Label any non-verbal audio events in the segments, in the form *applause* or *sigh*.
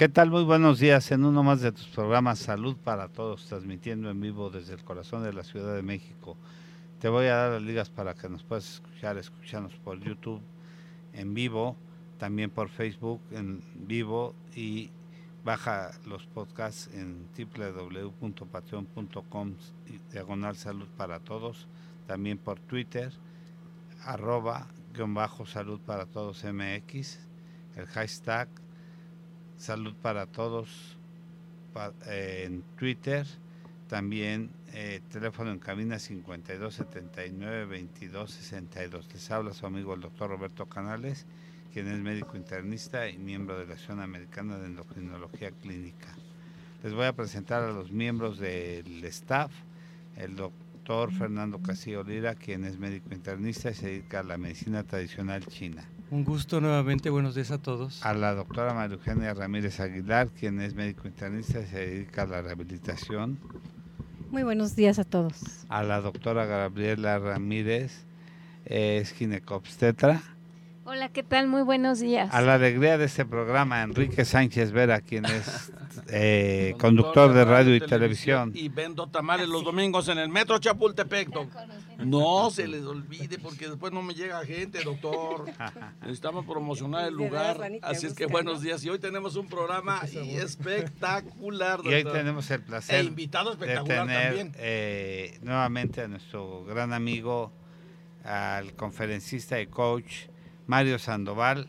¿Qué tal? Muy buenos días en uno más de tus programas Salud para Todos, transmitiendo en vivo desde el corazón de la Ciudad de México. Te voy a dar las ligas para que nos puedas escuchar, escucharnos por YouTube en vivo, también por Facebook en vivo y baja los podcasts en www.patreon.com diagonal salud para todos, también por Twitter, arroba guion bajo salud para todos MX, el hashtag Salud para Todos eh, en Twitter. También eh, teléfono en cabina 5279-2262. Les habla su amigo el doctor Roberto Canales, quien es médico internista y miembro de la Asociación Americana de Endocrinología Clínica. Les voy a presentar a los miembros del staff, el doctor Fernando Casillo Lira, quien es médico internista y se dedica a la medicina tradicional china. Un gusto nuevamente, buenos días a todos. A la doctora María Eugenia Ramírez Aguilar, quien es médico internista y se dedica a la rehabilitación. Muy buenos días a todos. A la doctora Gabriela Ramírez, es ginecobstetra. Hola, ¿qué tal? Muy buenos días. A la alegría de este programa, Enrique Sánchez Vera, quien es eh, conductor de radio y televisión. Y vendo tamales los domingos en el Metro Chapultepec. No se les olvide porque después no me llega gente, doctor. *laughs* Necesitamos promocionar el lugar. Así es que buenos días. Y hoy tenemos un programa espectacular, doctor. Y hoy tenemos el placer e invitado espectacular de tener también. Eh, nuevamente a nuestro gran amigo, al conferencista y coach Mario Sandoval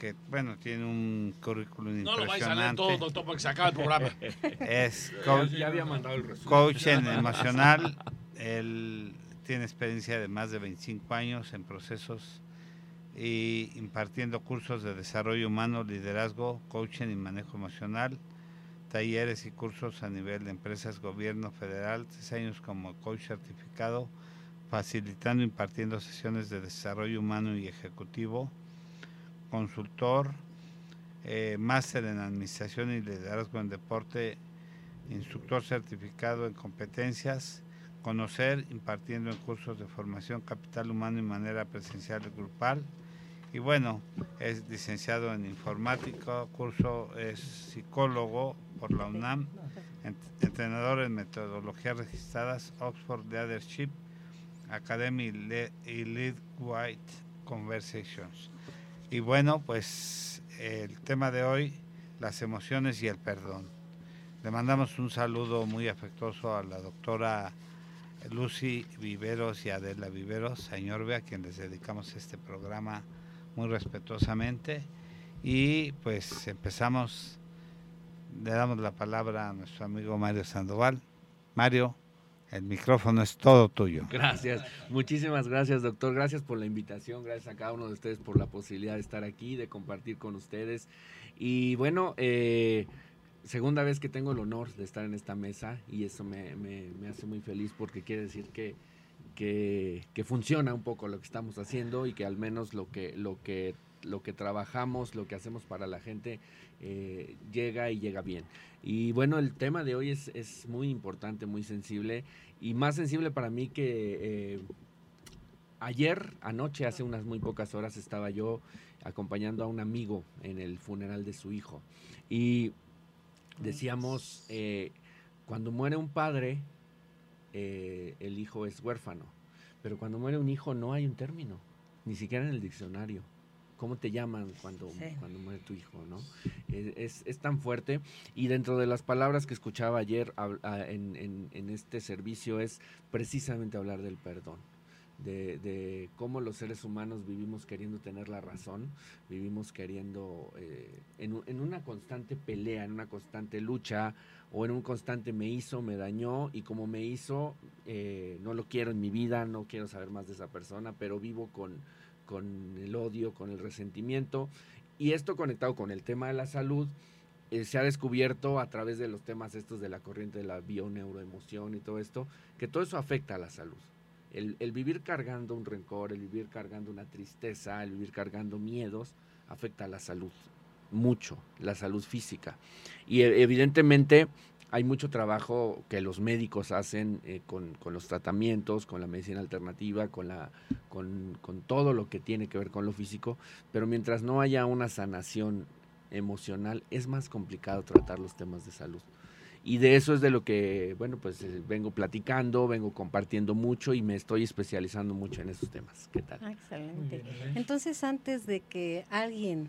que bueno, tiene un currículum no impresionante. No lo vais a leer todo, doctor, porque se acaba el programa. *laughs* es coach, ya había mandado el coach en emocional. Él tiene experiencia de más de 25 años en procesos y impartiendo cursos de desarrollo humano, liderazgo, coaching y manejo emocional, talleres y cursos a nivel de empresas, gobierno federal, tres años como coach certificado, facilitando, impartiendo sesiones de desarrollo humano y ejecutivo, consultor, eh, máster en administración y liderazgo en deporte, instructor certificado en competencias, conocer, impartiendo en cursos de formación capital humano y manera presencial y grupal. Y bueno, es licenciado en informática, curso es psicólogo por la UNAM, entrenador en metodologías registradas, Oxford Leadership Academy y Lead White Conversations. Y bueno, pues el tema de hoy, las emociones y el perdón. Le mandamos un saludo muy afectuoso a la doctora Lucy Viveros y Adela Viveros, señor a quien les dedicamos este programa muy respetuosamente. Y pues empezamos, le damos la palabra a nuestro amigo Mario Sandoval. Mario, el micrófono es todo tuyo. Gracias, muchísimas gracias doctor, gracias por la invitación, gracias a cada uno de ustedes por la posibilidad de estar aquí, de compartir con ustedes. Y bueno, eh, segunda vez que tengo el honor de estar en esta mesa y eso me, hace muy feliz porque quiere decir que, que, que, funciona un poco lo que estamos haciendo y que al menos lo que, lo que, lo que trabajamos, lo que hacemos para la gente eh, llega y llega bien. Y bueno, el tema de hoy es, muy importante, muy sensible y más sensible para mí que eh, ayer, anoche, hace unas muy pocas horas, estaba yo acompañando a un amigo en el funeral de su hijo. Y decíamos, eh, cuando muere un padre, el hijo es huérfano, pero cuando muere un hijo no hay un término, ni siquiera en el diccionario cómo te llaman cuando, cuando muere tu hijo, ¿no? Es, tan fuerte. Y dentro de las palabras que escuchaba ayer en, este servicio es precisamente hablar del perdón. De, cómo los seres humanos vivimos queriendo tener la razón, vivimos queriendo eh, en, una constante pelea, en una constante lucha o en un constante me hizo, me dañó y como me hizo, eh, no lo quiero en mi vida, no quiero saber más de esa persona, pero vivo con, con el odio, con el resentimiento. Y esto conectado con el tema de la salud, eh, se ha descubierto a través de los temas estos de la corriente de la bioneuroemoción y todo esto, que todo eso afecta a la salud. El, vivir cargando un rencor, el vivir cargando una tristeza, el vivir cargando miedos, afecta a la salud, mucho, la salud física. Y e, evidentemente hay mucho trabajo que los médicos hacen eh, con, los tratamientos, con la medicina alternativa, con, la, con, todo lo que tiene que ver con lo físico, pero mientras no haya una sanación emocional, es más complicado tratar los temas de salud. Y de eso es de lo que, bueno, pues eh, vengo platicando, vengo compartiendo mucho y me estoy especializando mucho en esos temas. ¿Qué tal? Ah, excelente. Entonces, antes de que alguien,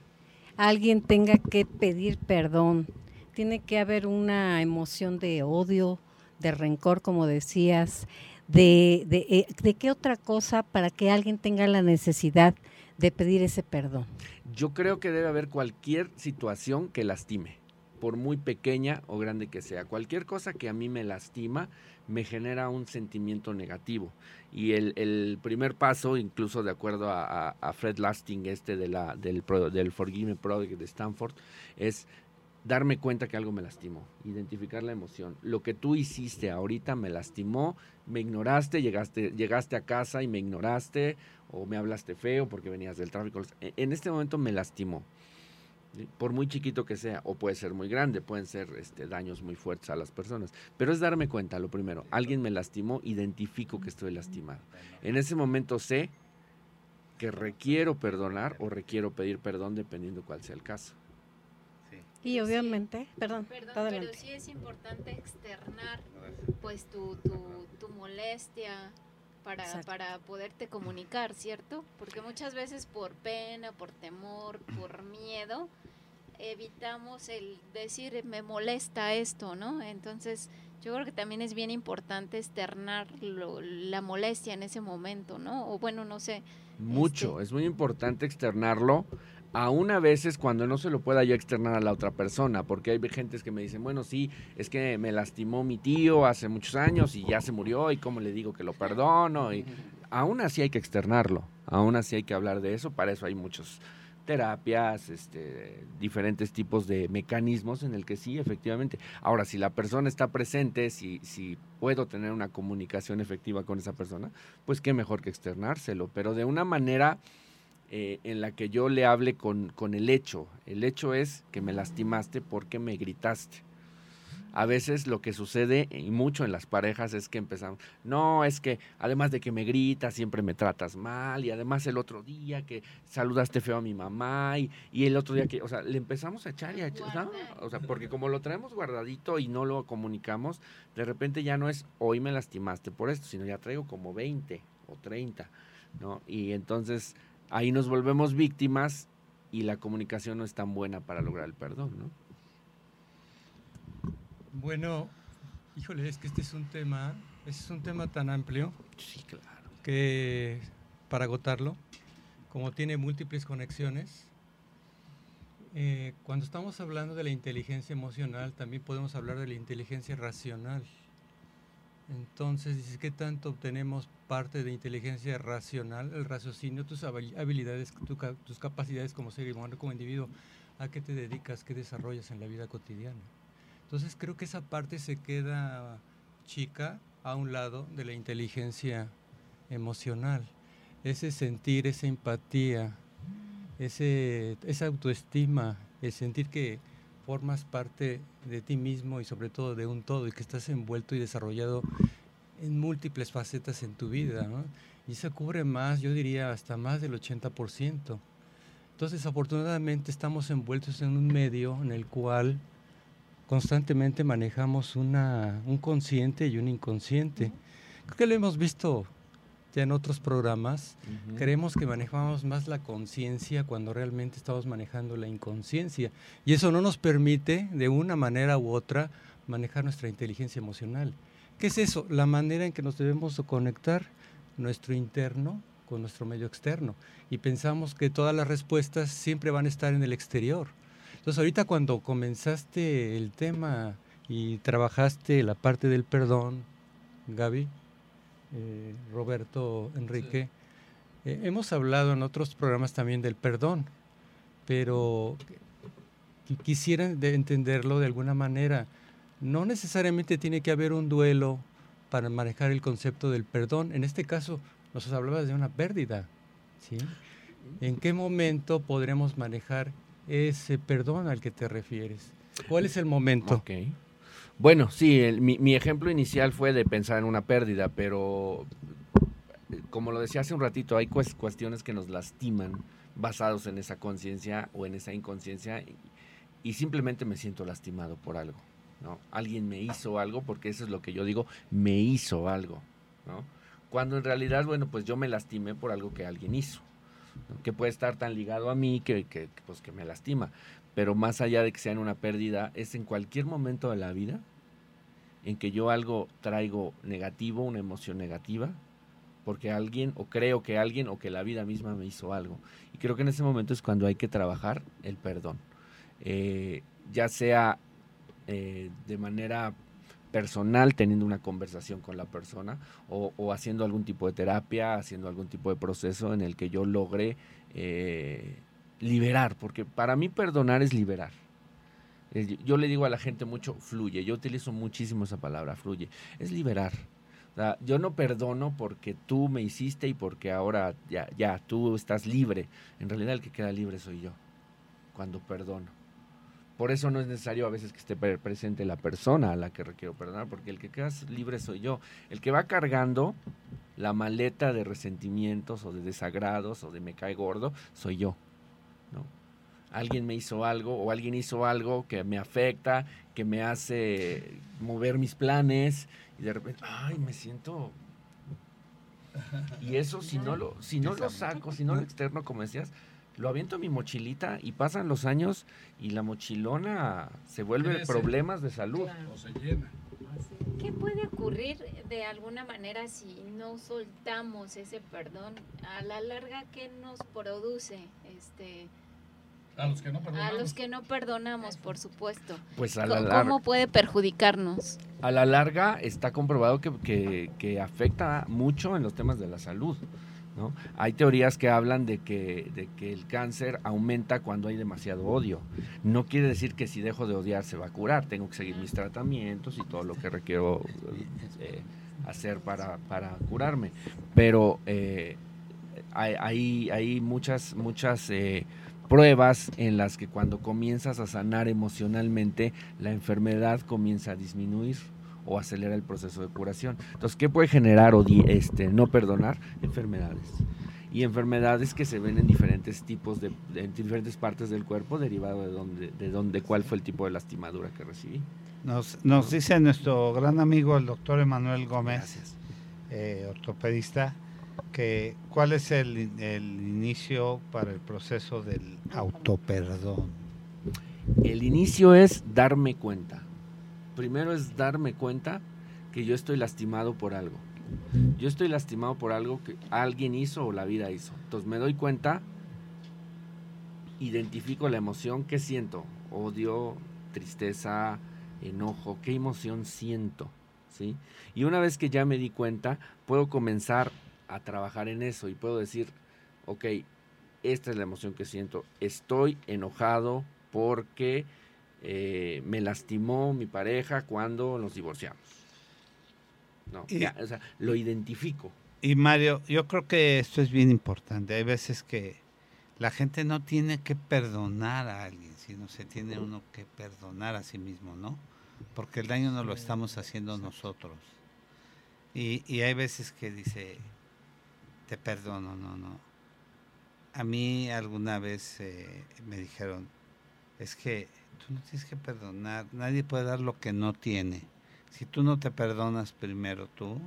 alguien tenga que pedir perdón, tiene que haber una emoción de odio, de rencor, como decías, de, eh, de qué otra cosa para que alguien tenga la necesidad de pedir ese perdón. Yo creo que debe haber cualquier situación que lastime por muy pequeña o grande que sea. Cualquier cosa que a mí me lastima me genera un sentimiento negativo. Y el, primer paso, incluso de acuerdo a, Fred Lasting, este del, del Forgive Project de Stanford, es darme cuenta que algo me lastimó, identificar la emoción. Lo que tú hiciste ahorita me lastimó, me ignoraste, llegaste, llegaste a casa y me ignoraste, o me hablaste feo porque venías del tráfico. En este momento me lastimó por muy chiquito que sea, o puede ser muy grande, pueden ser este, daños muy fuertes a las personas. Pero es darme cuenta, lo primero, alguien me lastimó, identifico que estoy lastimado. En ese momento sé que requiero perdonar o requiero pedir perdón dependiendo cuál sea el caso. Y obviamente, perdón, perdón pero sí es importante externar pues tu, tu, tu molestia, para, para poderte comunicar, ¿cierto? Porque muchas veces por pena, por temor, por miedo, evitamos el decir me molesta esto, ¿no? Entonces yo creo que también es bien importante externar la molestia en ese momento, ¿no? O bueno, no sé. Mucho, este es muy importante externarlo. Aún a veces cuando no se lo pueda yo externar a la otra persona, porque hay gente que me dicen, bueno, sí, es que me lastimó mi tío hace muchos años y ya se murió y cómo le digo que lo perdono. Y aún así hay que externarlo, aún así hay que hablar de eso, para eso hay muchos terapias, este, diferentes tipos de mecanismos en el que sí, efectivamente. Ahora, si la persona está presente, si, si puedo tener una comunicación efectiva con esa persona, pues qué mejor que externárselo, pero de una manera eh, en la que yo le hable con, con el hecho. El hecho es que me lastimaste porque me gritaste a veces lo que sucede, y mucho en las parejas, es que empezamos, no, es que además de que me gritas, siempre me tratas mal, y además el otro día que saludaste feo a mi mamá, y, y el otro día que, o sea, le empezamos a echar y a echar, o sea, porque como lo traemos guardadito y no lo comunicamos, de repente ya no es, hoy me lastimaste por esto, sino ya traigo como 20 o 30, ¿no? Y entonces ahí nos volvemos víctimas y la comunicación no es tan buena para lograr el perdón, ¿no? Bueno, híjole, es que este es un tema, este es un tema tan amplio. Sí, claro. Que para agotarlo, como tiene múltiples conexiones, eh, cuando estamos hablando de la inteligencia emocional, también podemos hablar de la inteligencia racional. Entonces, ¿qué tanto obtenemos parte de inteligencia racional, el raciocinio, tus habilidades, tus capacidades como ser humano, como individuo? ¿A qué te dedicas? ¿Qué desarrollas en la vida cotidiana? Entonces creo que esa parte se queda chica a un lado de la inteligencia emocional. Ese sentir, esa empatía, ese, esa autoestima, el sentir que formas parte de ti mismo y sobre todo de un todo y que estás envuelto y desarrollado en múltiples facetas en tu vida. Y eso cubre más, yo diría, hasta más del 80%. Entonces, afortunadamente estamos envueltos en un medio en el cual constantemente manejamos una, un consciente y un inconsciente. Creo que lo hemos visto ya en otros programas. Creemos que manejamos más la conciencia cuando realmente estamos manejando la inconsciencia. Y eso no nos permite, de una manera u otra, manejar nuestra inteligencia emocional. ¿Qué es eso? La manera en que nos debemos conectar nuestro interno con nuestro medio externo. Y pensamos que todas las respuestas siempre van a estar en el exterior. Entonces ahorita cuando comenzaste el tema y trabajaste la parte del perdón, Gaby, eh, Roberto, Enrique, eh, hemos hablado en otros programas también del perdón, pero quisieran de entenderlo de alguna manera. No necesariamente tiene que haber un duelo para manejar el concepto del perdón. En este caso, nos hablabas de una pérdida. ¿sí? ¿En qué momento podremos manejar ese perdón al que te refieres? ¿Cuál es el momento? Bueno, sí, mi, ejemplo inicial fue de pensar en una pérdida, pero como lo decía hace un ratito, hay cuestiones que nos lastiman basados en esa conciencia o en esa inconsciencia y simplemente me siento lastimado por algo. ¿no? Alguien me hizo algo, porque eso es lo que yo digo, me hizo algo. ¿no? Cuando en realidad, bueno, pues yo me lastimé por algo que alguien hizo, que puede estar tan ligado a mí que, que, pues que me lastima. Pero más allá de que sea en una pérdida, es en cualquier momento de la vida en que yo algo traigo negativo, una emoción negativa, porque alguien, o creo que alguien, o que la vida misma me hizo algo. Y creo que en ese momento es cuando hay que trabajar el perdón. Eh, ya sea eh, de manera personal, teniendo una conversación con la persona, o, haciendo algún tipo de terapia, haciendo algún tipo de proceso en el que yo logre eh, liberar, porque para mí perdonar es liberar. Yo le digo a la gente mucho, fluye, yo utilizo muchísimo esa palabra, fluye, es liberar. yo no perdono porque tú me hiciste y porque ahora ya, ya, tú estás libre. En realidad el que queda libre soy yo, cuando perdono. Por eso no es necesario a veces que esté presente la persona a la que requiero perdonar, porque el que queda libre soy yo. El que va cargando la maleta de resentimientos o de desagrados o de me cae gordo, soy yo. Alguien me hizo algo o alguien hizo algo que me afecta, que me hace mover mis planes y de repente, ay, me siento... Y eso si no lo, si no lo saco, si no lo externo, como decías, lo aviento en mi mochilita y pasan los años y la mochilona se vuelve problemas de salud. O se llena. ¿Qué puede ocurrir de alguna manera si no soltamos ese perdón? A la larga, ¿qué nos produce? Este, a los que no perdonamos. A los que no perdonamos, por supuesto. Pues a la larga. ¿Cómo puede perjudicarnos? A la larga está comprobado que, que afecta mucho en los temas de la salud. Hay teorías que hablan de que, de que el cáncer aumenta cuando hay demasiado odio. No quiere decir que si dejo de odiar se va a curar, tengo que seguir mis tratamientos y todo lo que requiero eh, hacer para, curarme. Pero eh, hay, hay, muchas, muchas eh, pruebas en las que cuando comienzas a sanar emocionalmente, la enfermedad comienza a disminuir o acelera el proceso de curación. Entonces, ¿qué puede generar o este, no perdonar? Enfermedades. Y enfermedades que se ven en diferentes tipos de, en diferentes partes del cuerpo, derivado de dónde, de dónde, cuál fue el tipo de lastimadura que recibí. Nos, nos dice nuestro gran amigo el doctor Emanuel Gómez, eh, ortopedista, cuál es el, el inicio para el proceso del autoperdón. El inicio es darme cuenta primero es darme cuenta que yo estoy lastimado por algo. Yo estoy lastimado por algo que alguien hizo o la vida hizo. Entonces me doy cuenta, identifico la emoción que siento, odio, tristeza, enojo, qué emoción siento, ¿sí? Y una vez que ya me di cuenta, puedo comenzar a trabajar en eso y puedo decir, ok, esta es la emoción que siento, estoy enojado porque eh, me lastimó mi pareja cuando nos divorciamos. No, o sea, lo identifico. Y Mario, yo creo que esto es bien importante. Hay veces que la gente no tiene que perdonar a alguien, sino se tiene uno que perdonar a sí mismo, ¿no? Porque el daño no lo estamos haciendo nosotros. Y, y hay veces que dice, te perdono, no, no. A mí alguna vez eh, me dijeron, es que tú no tienes que perdonar. Nadie puede dar lo que no tiene. Si tú no te perdonas primero tú,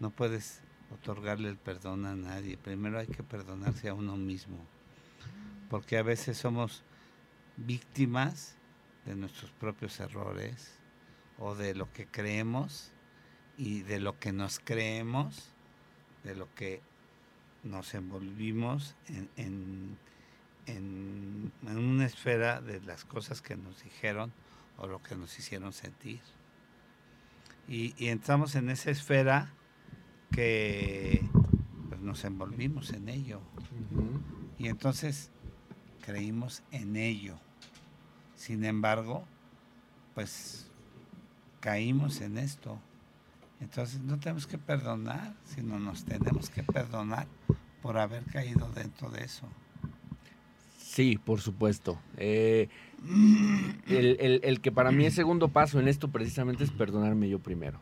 no puedes otorgarle el perdón a nadie. Primero hay que perdonarse a uno mismo. Porque a veces somos víctimas de nuestros propios errores o de lo que creemos y de lo que nos creemos, de lo que nos envolvimos en en, una esfera de las cosas que nos dijeron o lo que nos hicieron sentir. Y, entramos en esa esfera que pues, nos envolvimos en ello. Y entonces creímos en ello. Sin embargo, pues caímos en esto. Entonces no tenemos que perdonar, sino nos tenemos que perdonar por haber caído dentro de eso. Sí, por supuesto. Eh, el, que para mí es segundo paso en esto precisamente es perdonarme yo primero.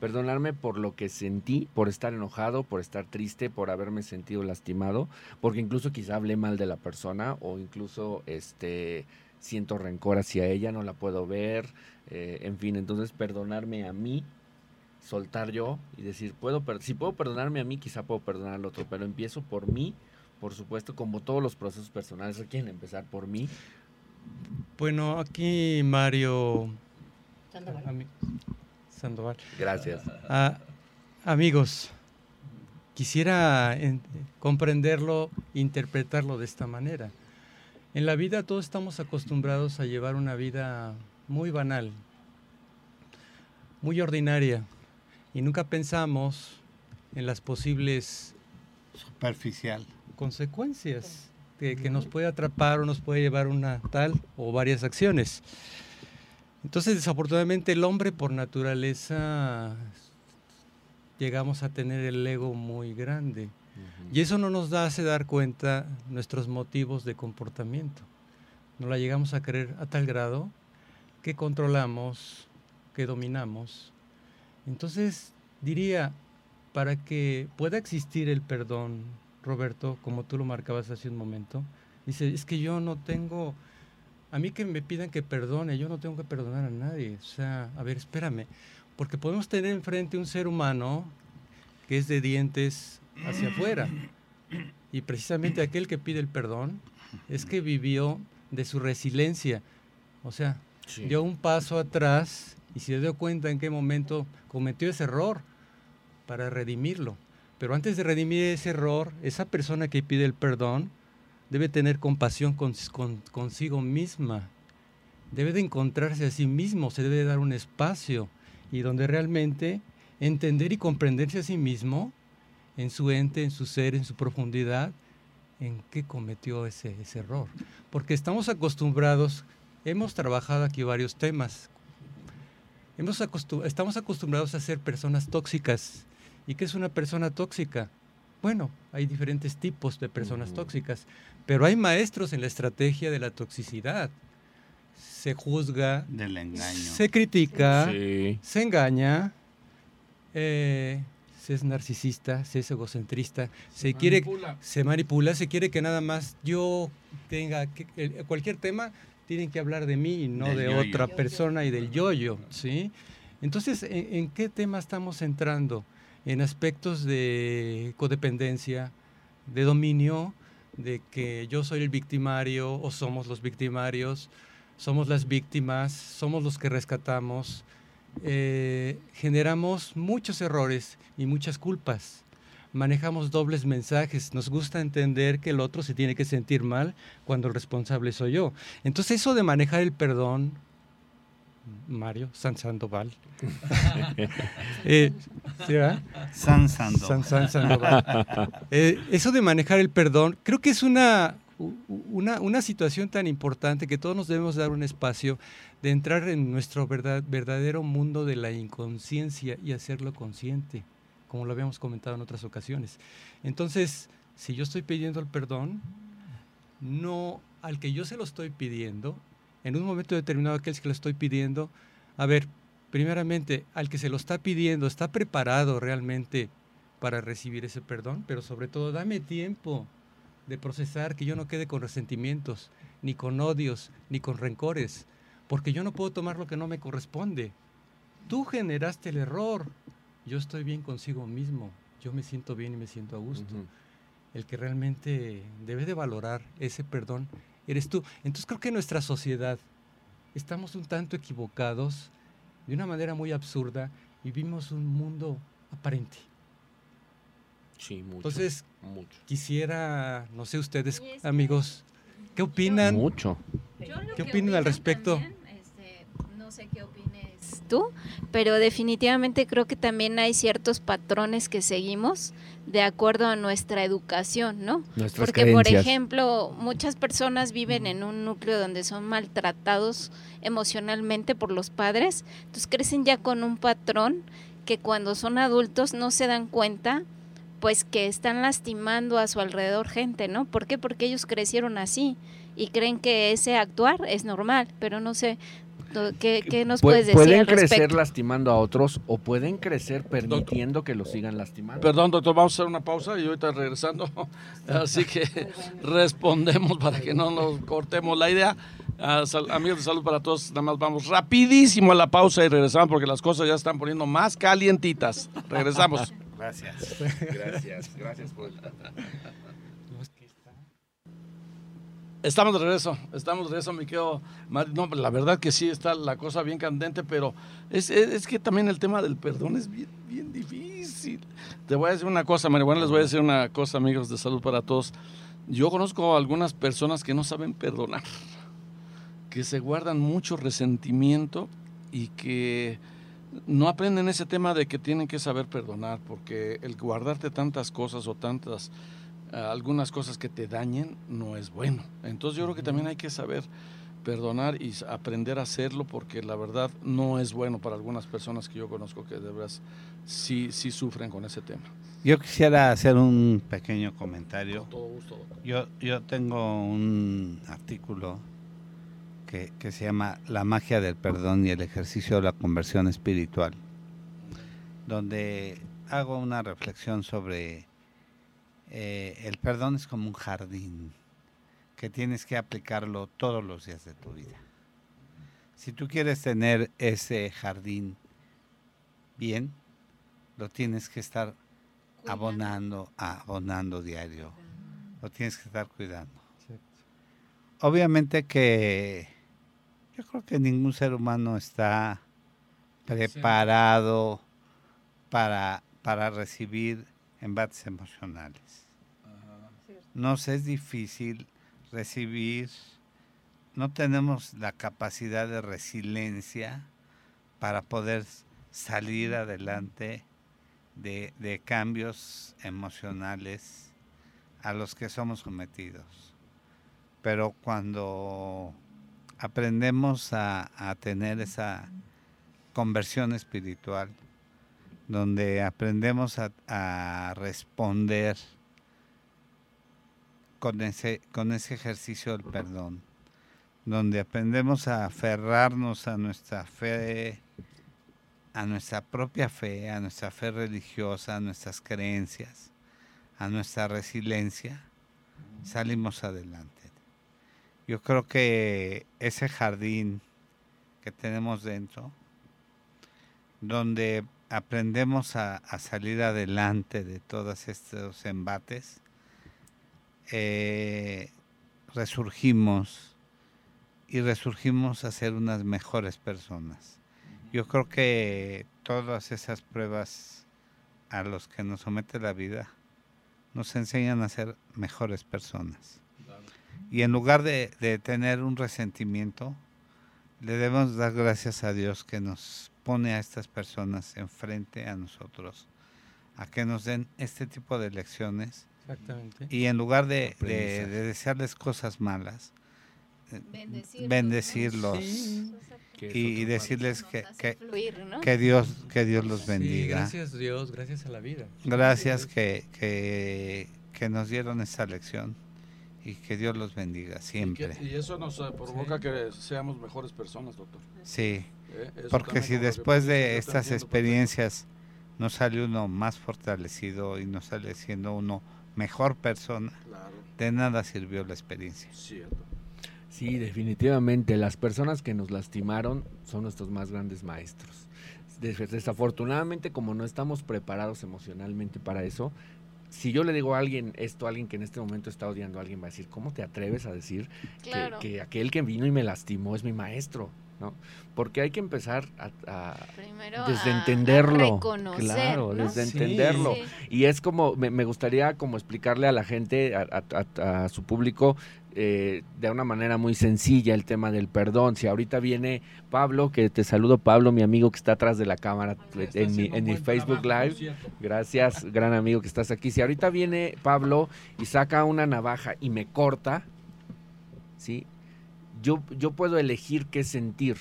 Perdonarme por lo que sentí, por estar enojado, por estar triste, por haberme sentido lastimado, porque incluso quizá hablé mal de la persona o incluso este siento rencor hacia ella, no la puedo ver, eh, en fin, entonces perdonarme a mí, soltar yo y decir, puedo si puedo perdonarme a mí, quizá puedo perdonar al otro, pero empiezo por mí, por supuesto, como todos los procesos personales, quieren empezar por mí. Bueno, aquí Mario Sandoval. Gracias. Ah, amigos, quisiera comprenderlo, interpretarlo de esta manera. En la vida todos estamos acostumbrados a llevar una vida muy banal, muy ordinaria, y nunca pensamos en las posibles superficial consecuencias que, que, nos puede atrapar o nos puede llevar una tal o varias acciones. Entonces, desafortunadamente, el hombre por naturaleza llegamos a tener el ego muy grande. Y eso no nos da, hace dar cuenta nuestros motivos de comportamiento. No la llegamos a creer a tal grado que controlamos, que dominamos. Entonces, diría, para que pueda existir el perdón, Roberto, como tú lo marcabas hace un momento, dice, es que yo no tengo, a mí que me pidan que perdone, yo no tengo que perdonar a nadie. O sea, a ver, espérame, porque podemos tener enfrente un ser humano que es de dientes hacia afuera. Y precisamente aquel que pide el perdón es que vivió de su resiliencia. O sea, dio un paso atrás y se dio cuenta en qué momento cometió ese error para redimirlo. Pero antes de redimir ese error, esa persona que pide el perdón debe tener compasión consigo misma. Debe de encontrarse a sí mismo, se debe dar un espacio y donde realmente entender y comprenderse a sí mismo en su ente, en su ser, en su profundidad, en qué cometió ese error. Porque estamos acostumbrados, hemos trabajado aquí varios temas, hemos estamos acostumbrados a ser personas tóxicas. ¿Y qué es una persona tóxica? Bueno, hay diferentes tipos de personas tóxicas, pero hay maestros en la estrategia de la toxicidad. Se juzga, del engaño. se critica, se engaña, eh, se es narcisista, se es egocentrista, se, quiere, se manipula, se quiere que nada más yo tenga que, cualquier tema tienen que hablar de mí y no de otra persona y del yoyo, ¿sí? Entonces, ¿en, qué tema estamos entrando? En aspectos de codependencia, de dominio, de que yo soy el victimario o somos los victimarios, somos las víctimas, somos los que rescatamos, eh, generamos muchos errores y muchas culpas. Manejamos dobles mensajes. Nos gusta entender que el otro se tiene que sentir mal cuando el responsable soy yo. Entonces eso de manejar el perdón, Mario, San Sandoval. *laughs* eh, San Sandoval. Eh, eso de manejar el perdón, creo que es una, una, una, situación tan importante que todos nos debemos dar un espacio de entrar en nuestro verdad, verdadero mundo de la inconsciencia y hacerlo consciente, como lo habíamos comentado en otras ocasiones. Entonces, si yo estoy pidiendo el perdón, no al que yo se lo estoy pidiendo, en un momento determinado aquel que lo estoy pidiendo, a ver, primeramente, al que se lo está pidiendo, ¿está preparado realmente para recibir ese perdón? Pero sobre todo, dame tiempo de procesar, que yo no quede con resentimientos, ni con odios, ni con rencores, porque yo no puedo tomar lo que no me corresponde. Tú generaste el error, yo estoy bien consigo mismo, yo me siento bien y me siento a gusto. El que realmente debe de valorar ese perdón eres tú. Entonces creo que en nuestra sociedad estamos un tanto equivocados, de una manera muy absurda, y vivimos un mundo aparente. Sí, mucho. Entonces, quisiera, no sé ustedes, amigos, ¿qué opinan? Mucho. ¿Qué opinan al respecto? Este, no sé qué opines tú, pero definitivamente creo que también hay ciertos patrones que seguimos de acuerdo a nuestra educación, ¿no? Porque, por ejemplo, muchas personas viven en un núcleo donde son maltratados emocionalmente por los padres, entonces crecen ya con un patrón que cuando son adultos no se dan cuenta pues que están lastimando a su alrededor gente, ¿no? ¿Por qué? Porque ellos crecieron así y creen que ese actuar es normal, pero no ¿qué, nos puedes decir? Pueden crecer lastimando a otros o pueden crecer permitiendo que los sigan lastimando. Perdón, doctor, vamos a hacer una pausa y ahorita regresando. *laughs* Así que *laughs* respondemos para que no nos cortemos la idea. amigos de salud para todos, nada más vamos rapidísimo a la pausa y regresamos porque las cosas ya están poniendo más calientitas. Regresamos. *laughs* Gracias. Gracias, gracias por... Estamos de regreso, estamos de regreso, me quedo. No, la verdad que sí está la cosa bien candente, pero es, es, que también el tema del perdón es bien, bien difícil. Te voy a decir una cosa, María, bueno, les voy a decir una cosa, amigos de salud para todos. Yo conozco algunas personas que no saben perdonar, que se guardan mucho resentimiento y que no aprenden ese tema de que tienen que saber perdonar, porque el guardarte tantas cosas o tantas algunas cosas que te dañen no es bueno. Entonces yo creo que también hay que saber perdonar y aprender a hacerlo porque la verdad no es bueno para algunas personas que yo conozco que de verdad sí, sí sufren con ese tema. Yo quisiera hacer un pequeño comentario. todo gusto. Yo, yo tengo un artículo que, que se llama La magia del perdón y el ejercicio de la conversión espiritual, donde hago una reflexión sobre eh, el perdón es como un jardín que tienes que aplicarlo todos los días de tu vida. Si tú quieres tener ese jardín bien, lo tienes que estar abonando, abonando diario. Lo tienes que estar cuidando. Obviamente que yo creo que ningún ser humano está preparado para, para recibir embates emocionales nos es difícil recibir, no tenemos la capacidad de resiliencia para poder salir adelante de, cambios emocionales a los que somos sometidos. Pero cuando aprendemos a, tener esa conversión espiritual, donde aprendemos a, a responder con ese, con ese ejercicio del perdón, donde aprendemos a aferrarnos a nuestra fe, a nuestra propia fe, a nuestra fe religiosa, a nuestras creencias, a nuestra resiliencia, salimos adelante. Yo creo que ese jardín que tenemos dentro, donde aprendemos a, a salir adelante de todos estos embates, eh, resurgimos y resurgimos a ser unas mejores personas. Yo creo que todas esas pruebas a los que nos somete la vida nos enseñan a ser mejores personas. Y en lugar de, de, tener un resentimiento, le debemos dar gracias a Dios que nos pone a estas personas enfrente a nosotros, a que nos den este tipo de lecciones y en lugar de, desearles cosas malas, bendecirlos. Y, decirles que, que, Dios que Dios los bendiga. gracias Dios, gracias a la vida. Gracias que, que, nos dieron esta lección y que Dios los bendiga siempre. Y, eso nos eh, provoca que seamos mejores personas, doctor. Sí, eh, porque si después de estas experiencias no sale uno más fortalecido y no sale siendo uno mejor persona, de nada sirvió la experiencia. Sí, definitivamente. Las personas que nos lastimaron son nuestros más grandes maestros. Desafortunadamente, como no estamos preparados emocionalmente para eso, si yo le digo a alguien esto, a alguien que en este momento está odiando a alguien, va a decir, ¿cómo te atreves a decir que, aquel que vino y me lastimó es mi maestro? ¿No? Porque hay que empezar a, desde entenderlo. claro, desde entenderlo. Y es como, me, gustaría como explicarle a la gente, a, su público, eh, de una manera muy sencilla el tema del perdón. Si ahorita viene Pablo, que te saludo Pablo, mi amigo que está atrás de la cámara en mi, en mi Facebook Live. Gracias, gran amigo que estás aquí. Si ahorita viene Pablo y saca una navaja y me corta, ¿sí? Yo, yo puedo elegir qué sentir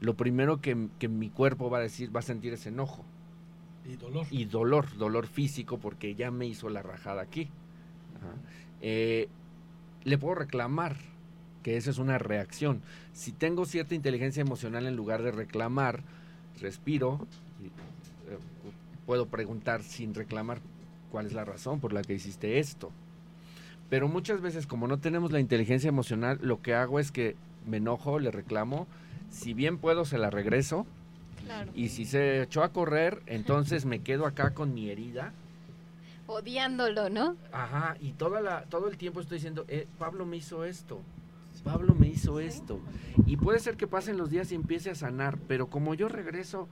lo primero que, mi cuerpo va a decir, va a sentir es enojo. Y dolor. Y dolor, dolor físico porque ya me hizo la rajada aquí. Eh, le puedo reclamar, que esa es una reacción. Si tengo cierta inteligencia emocional en lugar de reclamar, respiro, y, eh, puedo preguntar sin reclamar cuál es la razón por la que hiciste esto. Pero muchas veces como no tenemos la inteligencia emocional, lo que hago es que me enojo, le reclamo. Si bien puedo, se la regreso. Y si se echó a correr, entonces me quedo acá con mi herida. Odiándolo, ¿no? Ajá, y toda la, todo el tiempo estoy diciendo, eh, Pablo me hizo esto. Pablo me hizo esto. Y puede ser que pasen los días y empiece a sanar, pero como yo regreso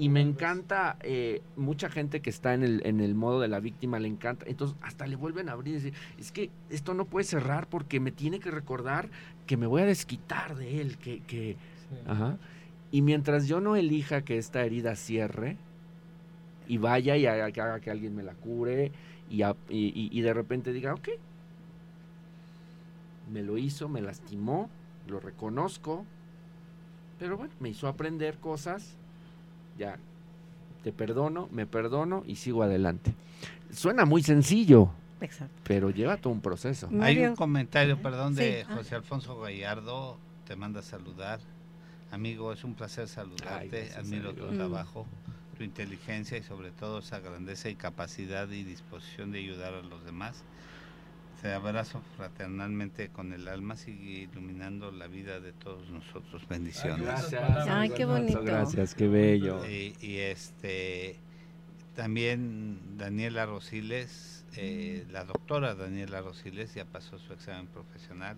y me encanta, eh, mucha gente que está en el, en el modo de la víctima le encanta, entonces hasta le vuelven a abrir y decir, es que esto no puede cerrar porque me tiene que recordar que me voy a desquitar de él, que... que ajá. Y mientras yo no elija que esta herida cierre y vaya y haga que alguien me la cure y, y, y de repente diga, ok, me lo hizo, me lastimó, lo reconozco, pero bueno, me hizo aprender cosas, ya, te perdono, me perdono y sigo adelante. Suena muy sencillo, pero lleva todo un proceso. Hay un comentario, perdón, de. José Alfonso Gallardo, te manda a saludar. Amigo, es un placer saludarte, admiro tu trabajo, tu inteligencia y sobre todo esa grandeza y capacidad y disposición de ayudar a los demás. Te abrazo fraternalmente con el alma, sigue iluminando la vida de todos nosotros. Bendiciones. Gracias. Ay, qué bonito. Gracias, qué bello. Y, este también Daniela Rosiles, eh, la doctora Daniela Rosiles ya pasó su examen profesional.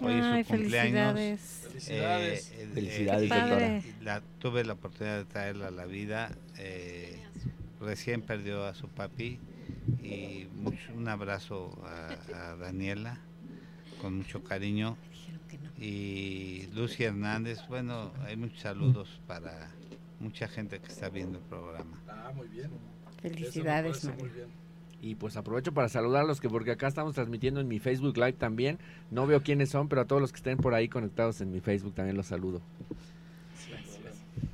Hoy es su cumpleaños. Felicidades. Eh, Felicidades, doctora. La, tuve la oportunidad de traerla a la vida. Eh, recién perdió a su papi y un abrazo a, Daniela con mucho cariño. Y Lucy Hernández bueno hay muchos saludos para mucha gente que está viendo el programa. Ah muy bien. Felicidades y pues aprovecho para saludarlos que porque acá estamos transmitiendo en mi Facebook Live también. No veo quiénes son pero a todos los que estén por ahí conectados en mi Facebook también los saludo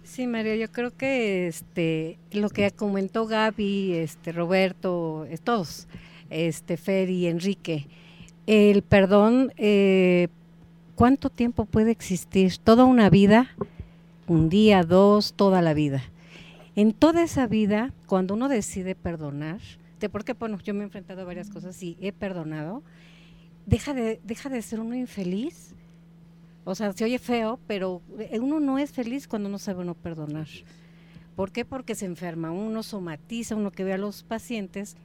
Sí, Mario, yo creo que este lo que comentó Gaby, este Roberto, eh, todos, este Fer y Enrique, el perdón, eh, ¿cuánto tiempo puede existir? Toda una vida, un día, dos, toda la vida. En toda esa vida, cuando uno decide perdonar, de porque bueno, yo me he enfrentado a varias cosas y he perdonado, deja de, deja de ser uno infeliz o sea, se oye feo, pero eh, uno no es feliz cuando no sabe uno perdonar. ¿Por qué? Porque se enferma, uno somatiza, uno que ve a los pacientes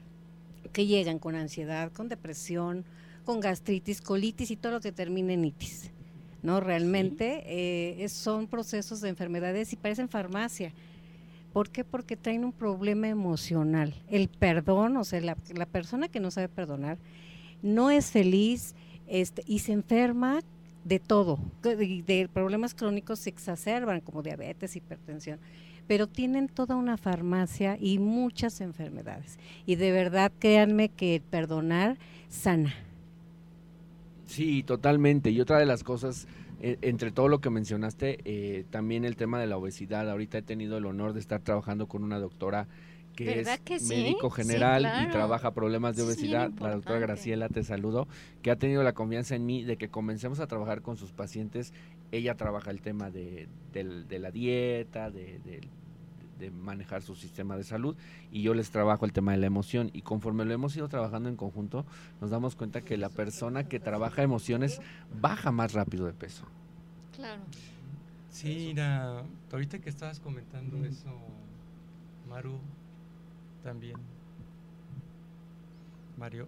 que llegan con ansiedad, con depresión, con gastritis, colitis y todo lo que termina en itis. ¿No? Realmente eh, son procesos de enfermedades y parecen farmacia. ¿Por qué? Porque traen un problema emocional. El perdón, o sea, la, la persona que no sabe perdonar, no es feliz este, y se enferma de todo, de, problemas crónicos se exacerban como diabetes, hipertensión, pero tienen toda una farmacia y muchas enfermedades. Y de verdad créanme que perdonar sana. Sí, totalmente. Y otra de las cosas, eh, entre todo lo que mencionaste, eh, también el tema de la obesidad. Ahorita he tenido el honor de estar trabajando con una doctora que es médico general y trabaja problemas de obesidad, la doctora Graciela, te saludo, que ha tenido la confianza en mí de que comencemos a trabajar con sus pacientes. Ella trabaja el tema de, la dieta, de, de, manejar su sistema de salud y yo les trabajo el tema de la emoción y conforme lo hemos ido trabajando en conjunto nos damos cuenta que la persona que trabaja emociones baja más rápido de peso. Claro. Sí, mira, ahorita que estabas comentando eso, Maru, también, Mario.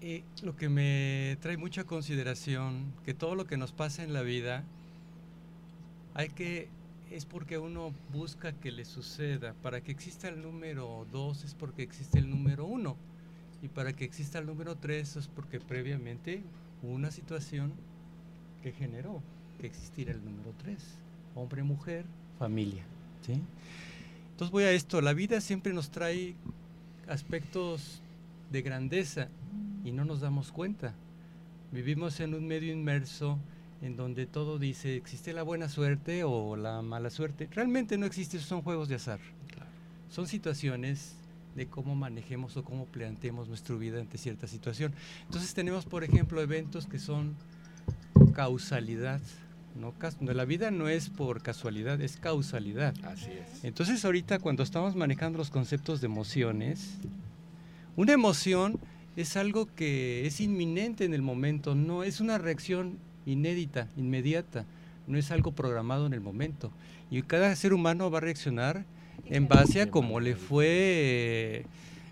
Eh, lo que me trae mucha consideración, que todo lo que nos pasa en la vida, hay que, es porque uno busca que le suceda. Para que exista el número dos es porque existe el número uno. Y para que exista el número tres es porque previamente hubo una situación que generó que existiera el número tres. Hombre, mujer, familia. ¿sí? Entonces voy a esto, la vida siempre nos trae aspectos de grandeza y no nos damos cuenta. Vivimos en un medio inmerso en donde todo dice existe la buena suerte o la mala suerte. Realmente no existe, son juegos de azar. Son situaciones de cómo manejemos o cómo planteemos nuestra vida ante cierta situación. Entonces tenemos, por ejemplo, eventos que son causalidad, no, la vida no es por casualidad, es causalidad. Así es. Entonces ahorita cuando estamos manejando los conceptos de emociones, una emoción es algo que es inminente en el momento, no es una reacción inédita, inmediata, no es algo programado en el momento. Y cada ser humano va a reaccionar en base a cómo le fue eh,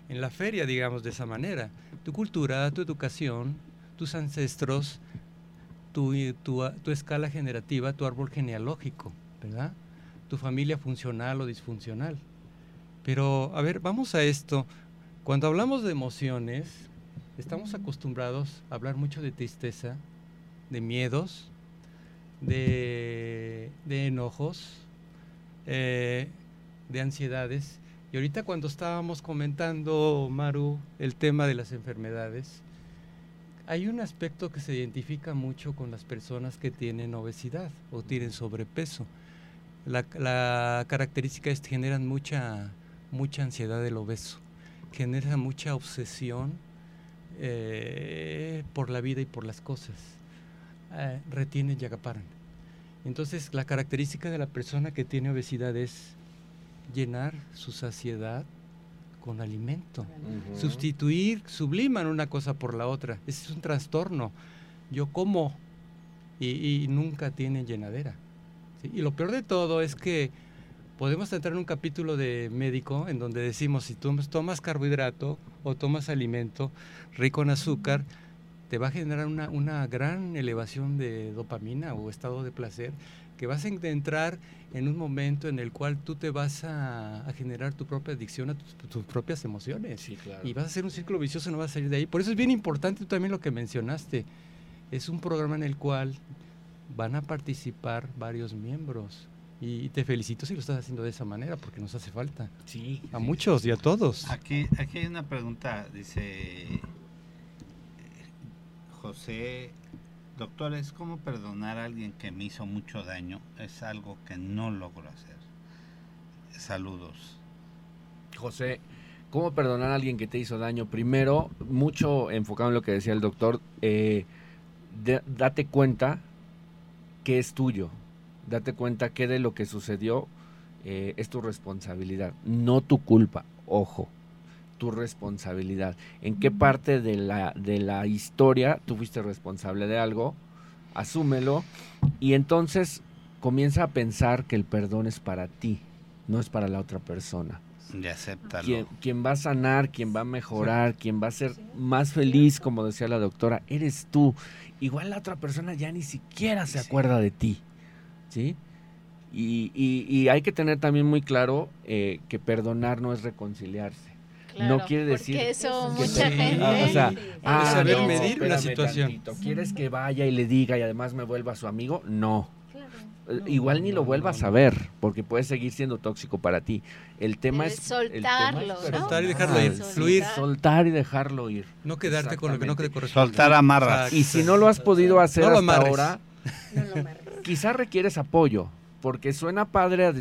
en la feria, digamos, de esa manera. Tu cultura, tu educación, tus ancestros, tu, tu, tu escala generativa, tu árbol genealógico, ¿verdad? Tu familia funcional o disfuncional. Pero, a ver, vamos a esto. Cuando hablamos de emociones, estamos acostumbrados a hablar mucho de tristeza, de miedos, de, enojos, eh, de ansiedades. Y ahorita cuando estábamos comentando, Maru, el tema de las enfermedades, hay un aspecto que se identifica mucho con las personas que tienen obesidad o tienen sobrepeso. La, la característica es que generan mucha, mucha ansiedad del obeso, genera mucha obsesión eh, por la vida y por las cosas. Eh, retienen y acaparan. Entonces, la característica de la persona que tiene obesidad es llenar su saciedad con alimento. Sustituir, subliman una cosa por la otra. Ese es un trastorno. Yo como y, nunca tienen llenadera. Y lo peor de todo es que podemos entrar en un capítulo de médico en donde decimos si tú tomas carbohidrato o tomas alimento rico en azúcar, te va a generar una, una gran elevación de dopamina o estado de placer que vas a entrar en un momento en el cual tú te vas a, generar tu propia adicción a tus, propias emociones. Y vas a hacer un círculo vicioso, no vas a salir de ahí. Por eso es bien importante también lo que mencionaste. Es un programa en el cual van a participar varios miembros. Y te felicito si lo estás haciendo de esa manera, porque nos hace falta. Sí. A muchos y a todos. Aquí, aquí hay una pregunta, dice José Doctores, ¿cómo perdonar a alguien que me hizo mucho daño? Es algo que no logro hacer. Saludos. José, ¿cómo perdonar a alguien que te hizo daño? Primero, mucho enfocado en lo que decía el doctor, eh, date cuenta que es tuyo. Date cuenta que de lo que sucedió eh, es tu responsabilidad, no tu culpa. Ojo, tu responsabilidad. ¿En qué parte de la, de la historia tú fuiste responsable de algo? Asúmelo y entonces comienza a pensar que el perdón es para ti, no es para la otra persona. Acéptalo. Quien, quien va a sanar, quien va a mejorar, quien va a ser más feliz, como decía la doctora, eres tú. Igual la otra persona ya ni siquiera se acuerda de ti. ¿Sí? Y, y, hay que tener también muy claro eh, que perdonar no es reconciliarse no quiere decir que eso mucha gente o sea ah, saber medir la situación. quieres que vaya y le diga y además me vuelva su amigo no. Eh, Igual ni lo vuelvas a ver, porque puede seguir siendo tóxico para ti. El tema es, soltarlo, soltar y dejarlo ir, fluir, soltar y dejarlo ir. No quedarte con lo que no te corresponde. Soltar amarras. Y si no lo has podido hacer hasta ahora, quizá requieres apoyo porque suena padre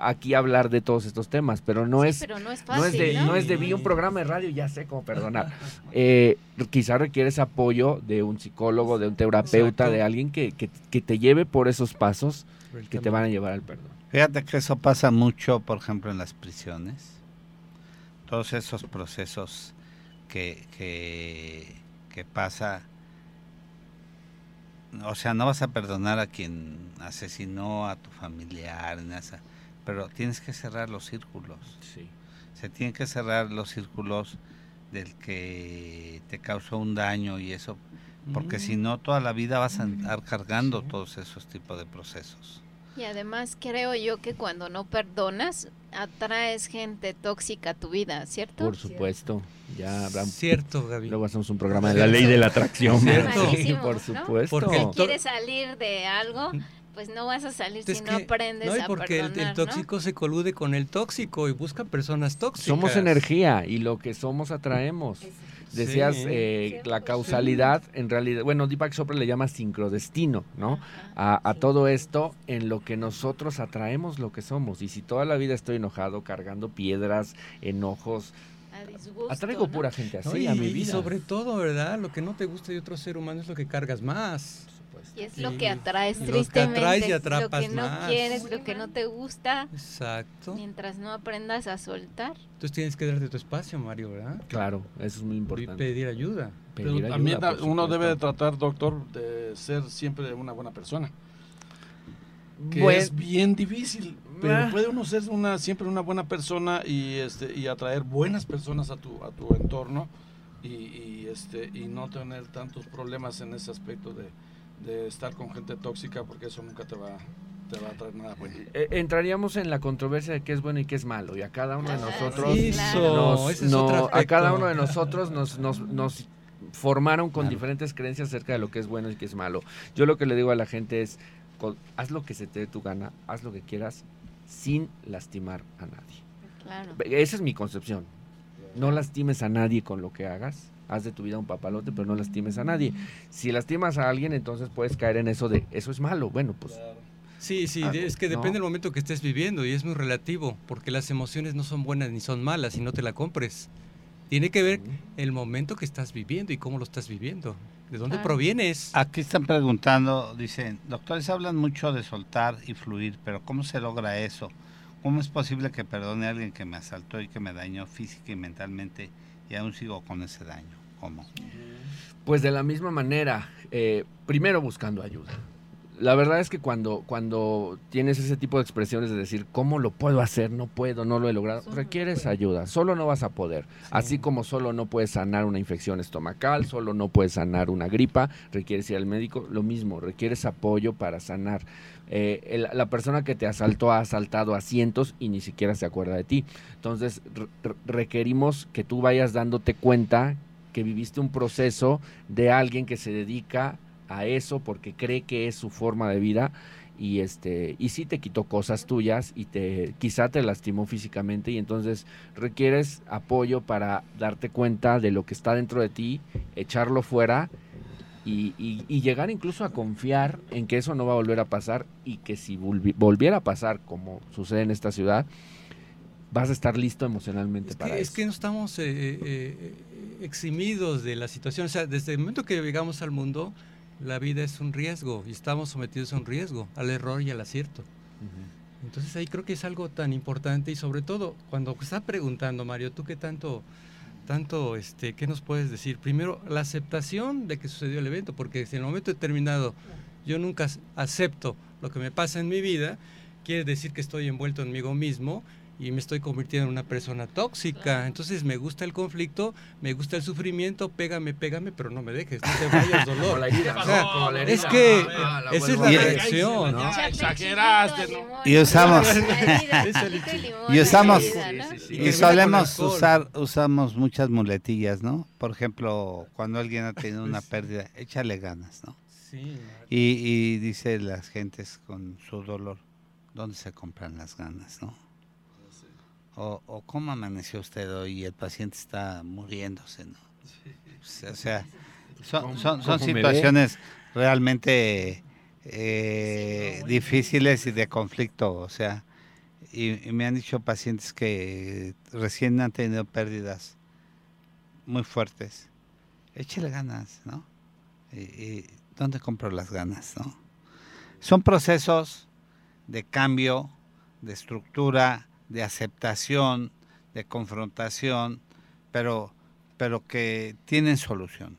aquí hablar de todos estos temas, pero no es, no es, de, ¿no? es de vi un programa de radio, ya sé cómo perdonar. Eh, quizá requieres apoyo de un psicólogo, de un terapeuta, de alguien que, te lleve por esos pasos que te van a llevar al perdón. Fíjate que eso pasa mucho, por ejemplo, en las prisiones. Todos esos procesos que, que, que pasa o sea, no vas a perdonar a quien asesinó a tu familiar, pero tienes que cerrar los círculos. Sí. Se tienen que cerrar los círculos del que te causó un daño y eso, porque si no, toda la vida vas a andar cargando todos esos tipos de procesos. Y además creo yo que cuando no perdonas, atraes gente tóxica a tu vida, ¿cierto? Por supuesto. Ya habrá... Cierto, Gaby. Luego hacemos un programa de la ley de la atracción. Cierto. *laughs* por supuesto. Porque si quieres salir de algo, pues no vas a salir si no aprendes no, porque el, el, tóxico se colude con el tóxico y busca personas tóxicas. Somos energía y lo que somos atraemos. Decías eh, la causalidad, en realidad, bueno, Deepak Chopra le llama sincrodestino, ¿no? A, todo esto en lo que nosotros atraemos lo que somos. Y si toda la vida estoy enojado, cargando piedras, enojos, Atraigo pura gente así a mi vida. Y sobre todo, ¿verdad? Lo que no te gusta de otro ser humano es lo que cargas más. Y es lo que atraes tristemente. Lo que, lo que no quieres, lo que no te gusta. Exacto. Mientras no aprendas a soltar. Entonces tienes que darte tu espacio, Mario, ¿verdad? Claro, eso es muy importante. Y pedir ayuda. también uno debe de tratar, doctor, de ser siempre una buena persona. Que es bien difícil, pero ah. puede uno ser una siempre una buena persona y este y atraer buenas personas a tu a tu entorno y, y este y no tener tantos problemas en ese aspecto de, de estar con gente tóxica porque eso nunca te va te va a traer nada bueno. Eh, entraríamos en la controversia de qué es bueno y qué es malo y a cada uno de nosotros nos, a cada uno de nosotros nos, nos, nos formaron con diferentes creencias acerca de lo que es bueno y qué es malo. Yo lo que le digo a la gente es haz lo que se te dé tu gana, haz lo que quieras sin lastimar a nadie. Claro. Esa es mi concepción. No lastimes a nadie con lo que hagas haz de tu vida un papalote, pero no lastimes a nadie. Si lastimas a alguien, entonces puedes caer en eso de, eso es malo. Bueno, pues... Sí, sí, es que depende del momento que estés viviendo y es muy relativo, porque las emociones no son buenas ni son malas y no te la compres. Tiene que ver el momento que estás viviendo y cómo lo estás viviendo. ¿De dónde provienes? Aquí están preguntando, dicen, doctores hablan mucho de soltar y fluir, pero ¿cómo se logra eso? ¿Cómo es posible que perdone a alguien que me asaltó y que me dañó física y mentalmente y aún sigo con ese daño? ¿Cómo? Pues de la misma manera, eh, primero buscando ayuda. La verdad es que cuando, cuando tienes ese tipo de expresiones de decir, ¿cómo lo puedo hacer? No puedo, no lo he logrado, requieres ayuda. Solo no vas a poder. Así como solo no puedes sanar una infección estomacal, solo no puedes sanar una gripa, requieres ir al médico, lo mismo, requieres apoyo para sanar. Eh, la persona que te asaltó ha asaltado a cientos y ni siquiera se acuerda de ti. Entonces requerimos que tú vayas dándote cuenta que viviste un proceso de alguien que se dedica a eso porque cree que es su forma de vida y este y sí te quitó cosas tuyas y te quizá te lastimó físicamente y entonces requieres apoyo para darte cuenta de lo que está dentro de ti, echarlo fuera y, y, llegar incluso a confiar en que eso no va a volver a pasar y que si volviera a pasar como sucede en esta ciudad, vas a estar listo emocionalmente para eso. Es que no estamos eh, eh, eh, eximidos de la situación. O sea, desde el momento que llegamos al mundo, la vida es un riesgo y estamos sometidos a un riesgo, al error y al acierto. Entonces ahí creo que es algo tan importante y sobre todo cuando está preguntando Mario, tú qué tanto, tanto, este, qué nos puedes decir? Primero la aceptación de que sucedió el evento, porque si en el momento determinado yo nunca acepto lo que me pasa en mi vida, quiere decir que estoy envuelto en mí mismo y me estoy convirtiendo en una persona tóxica. Entonces me gusta el conflicto, me gusta el sufrimiento, pégame, pégame, pero no me dejes, no te vayas *laughs* dolor. es que esa es la reacción. Exageraste. Y usamos *laughs* y usamos y solemos usar usamos muchas muletillas, ¿no? Por ejemplo, cuando alguien ha tenido una *laughs* pérdida, échale ganas, ¿no? Sí. Y, y dice las gentes con su dolor, ¿dónde se compran las ganas, no? O, cómo amaneció usted hoy y el paciente está muriéndose, ¿no? O sea, *laughs* son, situaciones realmente eh, difíciles y de conflicto, o sea, y, me han dicho pacientes que recién han tenido pérdidas muy fuertes. Échele ganas, ¿no? Y, ¿Dónde compro las ganas, no? Son procesos de cambio, de estructura, de aceptación, de confrontación, pero, pero que tienen solución.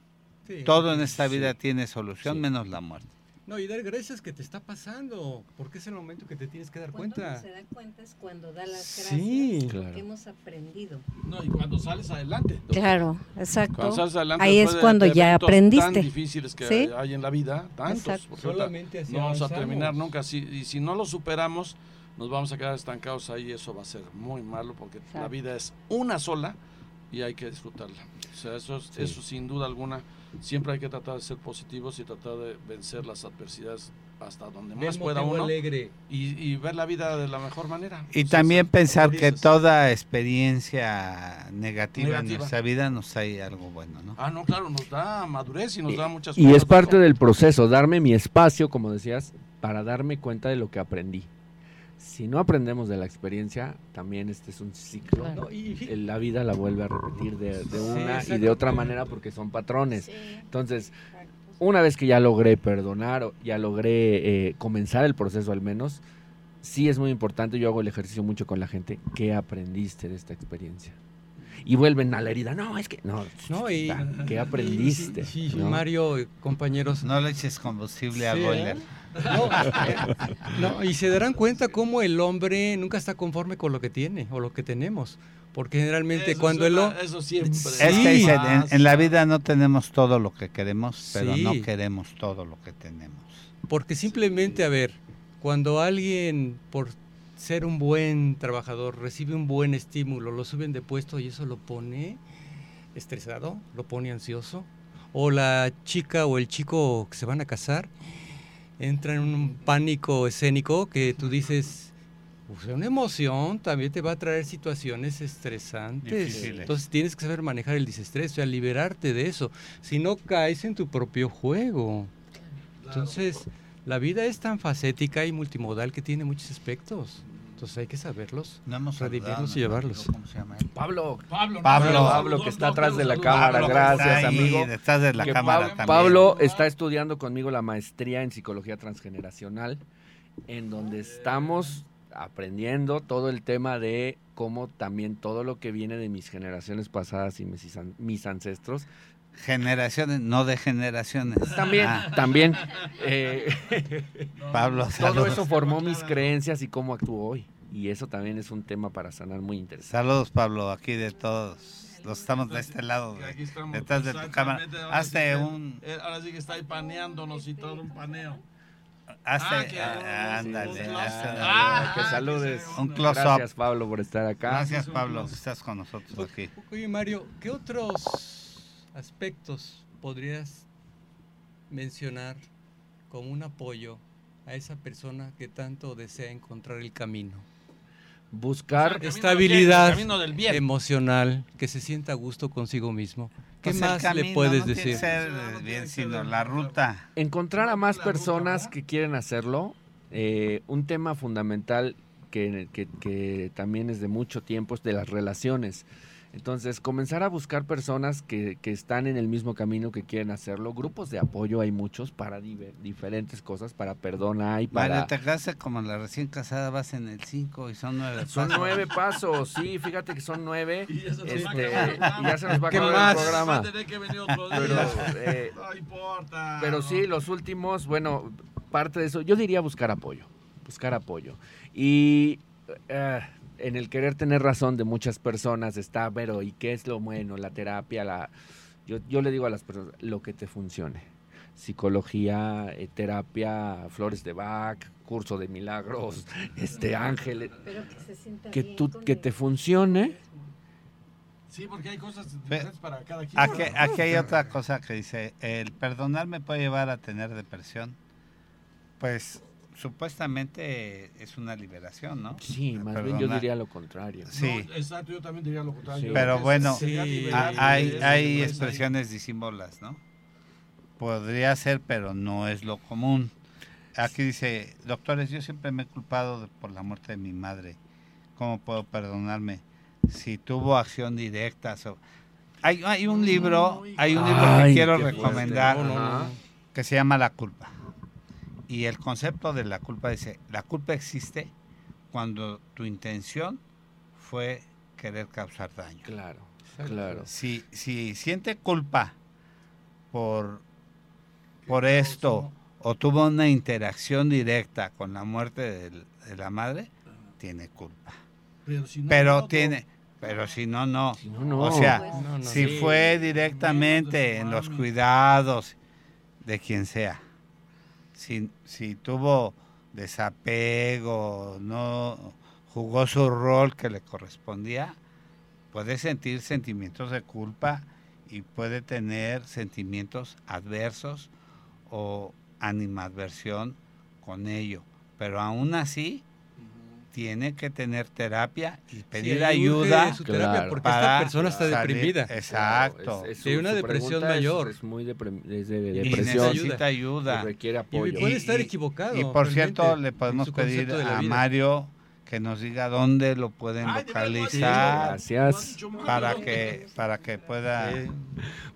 Todo en esta vida tiene solución, menos la muerte. No, y dar gracias que te está pasando, porque es el momento que te tienes que dar cuenta. se da cuenta es cuando da las gracias sí, que hemos aprendido. No, y cuando sales adelante. Claro, exacto. Ahí es cuando ya aprendiste. Tan difíciles que hay en la vida, tantos. Solamente no vamos a terminar nunca. Si, y si no lo superamos, nos vamos a quedar estancados ahí y eso va a ser muy malo porque la vida es una sola y hay que disfrutarla. O sea, eso, eso sin duda alguna, siempre hay que tratar de ser positivos y tratar de vencer las adversidades hasta donde más pueda uno alegre. Y, ver la vida de la mejor manera. Y también pensar que toda experiencia negativa, en nuestra vida nos trae algo bueno, ¿no? Ah, no, claro, nos da madurez y nos da muchas cosas. Y es parte del proceso, darme mi espacio, como decías, para darme cuenta de lo que aprendí si no aprendemos de la experiencia, también este es un ciclo. La vida la vuelve a repetir de, una y de otra manera porque son patrones. Entonces, una vez que ya logré perdonar, o ya logré eh, comenzar el proceso al menos, sí es muy importante, yo hago el ejercicio mucho con la gente, ¿qué aprendiste de esta experiencia? Y vuelven a la herida, no, es que, no, no y, ¿qué *laughs* aprendiste? Sí, Mario, compañeros. No le eches combustible a boiler. ¿eh? No, y se darán cuenta cómo el hombre nunca está conforme con lo que tiene o lo que tenemos. Porque generalmente cuando el hombre... Eso siempre. Es que en, la vida no tenemos todo lo que queremos, pero no queremos todo lo que tenemos. Porque simplemente, a ver, cuando alguien por ser un buen trabajador recibe un buen estímulo, lo suben de puesto y eso lo pone estresado, lo pone ansioso, o la chica o el chico que se van a casar entra en un pánico escénico que tú dices, pues una emoción también te va a traer situaciones estresantes. Entonces tienes que saber manejar el disestrés, o sea, liberarte de eso. Si no caes en tu propio juego. Entonces, la vida es tan facética y multimodal que tiene muchos aspectos. Entonces hay que saberlos, no redimirlos y llevarlos. ¿Cómo se llama Pablo. Pablo, Pablo, que está atrás de la cámara. Gracias, amigo. Detrás de la cámara Pablo está estudiando conmigo la maestría en psicología transgeneracional, en donde estamos aprendiendo todo el tema de cómo también todo lo que viene de mis generaciones pasadas y mis, mis ancestros Generaciones, no de generaciones. También, ah. también. Eh, *laughs* Pablo, todo eso formó mis creencias y cómo actúo hoy. Y eso también es un tema para sanar muy interesante. Saludos, Pablo, aquí de todos. Los estamos de este lado, detrás de tu cámara. Hazte un. Ahora sí que está ahí paneándonos y todo un paneo. Hazte, ah, ah, ándale, que saludes. Un close Gracias, Pablo, por estar acá. Gracias, Pablo, que estás con nosotros aquí. Oye, Mario, ¿qué otros aspectos podrías mencionar como un apoyo a esa persona que tanto desea encontrar el camino? Buscar estabilidad emocional, que se sienta a gusto consigo mismo. ¿Qué pues más le puedes decir? Ser bien, sino la ruta. Encontrar a más personas que quieren hacerlo. Eh, un tema fundamental que, que también es de mucho tiempo es de las relaciones entonces, comenzar a buscar personas que, que, están en el mismo camino que quieren hacerlo. Grupos de apoyo hay muchos para diferentes cosas, para perdón hay, para... Vale, te casas como la recién casada, vas en el 5 y son nueve pasos. Son nueve pasos, sí, fíjate que son nueve. Y ya se nos va a este, acabar el programa. Eh, no importa. Pero sí, los últimos, bueno, parte de eso, yo diría buscar apoyo, buscar apoyo. Y... Eh, en el querer tener razón de muchas personas está, pero ¿y qué es lo bueno? La terapia, la... Yo, yo le digo a las personas, lo que te funcione. Psicología, eh, terapia, flores de Bach, curso de milagros, *laughs* este ángel. que, tú, que te funcione. Sí, porque hay cosas diferentes para cada quien. Aquí, aquí hay otra cosa que dice, el perdonar me puede llevar a tener depresión. Pues supuestamente es una liberación, ¿no? Sí, más bien yo diría lo contrario. Sí. exacto, yo también diría lo contrario. Pero bueno, hay, hay expresiones disímbolas, ¿no? Podría ser, pero no es lo común. Aquí dice, doctores, yo siempre me he culpado por la muerte de mi madre. ¿Cómo puedo perdonarme? Si tuvo acción directa. Hay, hay un libro, hay un libro que quiero recomendar que se llama La culpa. Y el concepto de la culpa dice, la culpa existe cuando tu intención fue querer causar daño. Claro, claro. Si, si siente culpa por, por esto o tuvo una interacción directa con la muerte de, la madre, tiene culpa. Pero, tiene... Pero si no, no. O sea, si fue directamente en los cuidados de quien sea si, si tuvo desapego, no jugó su rol que le correspondía, puede sentir sentimientos de culpa y puede tener sentimientos adversos o animadversión con ello. Pero aún así, tiene que tener terapia y pedir ayuda porque esta persona está deprimida. Exacto. Tiene una depresión mayor. Es, muy depresión. necesita ayuda. requiere apoyo. Y puede estar equivocado. Y por cierto, le podemos pedir a Mario que nos diga dónde lo pueden localizar. Gracias. Para que, para que pueda.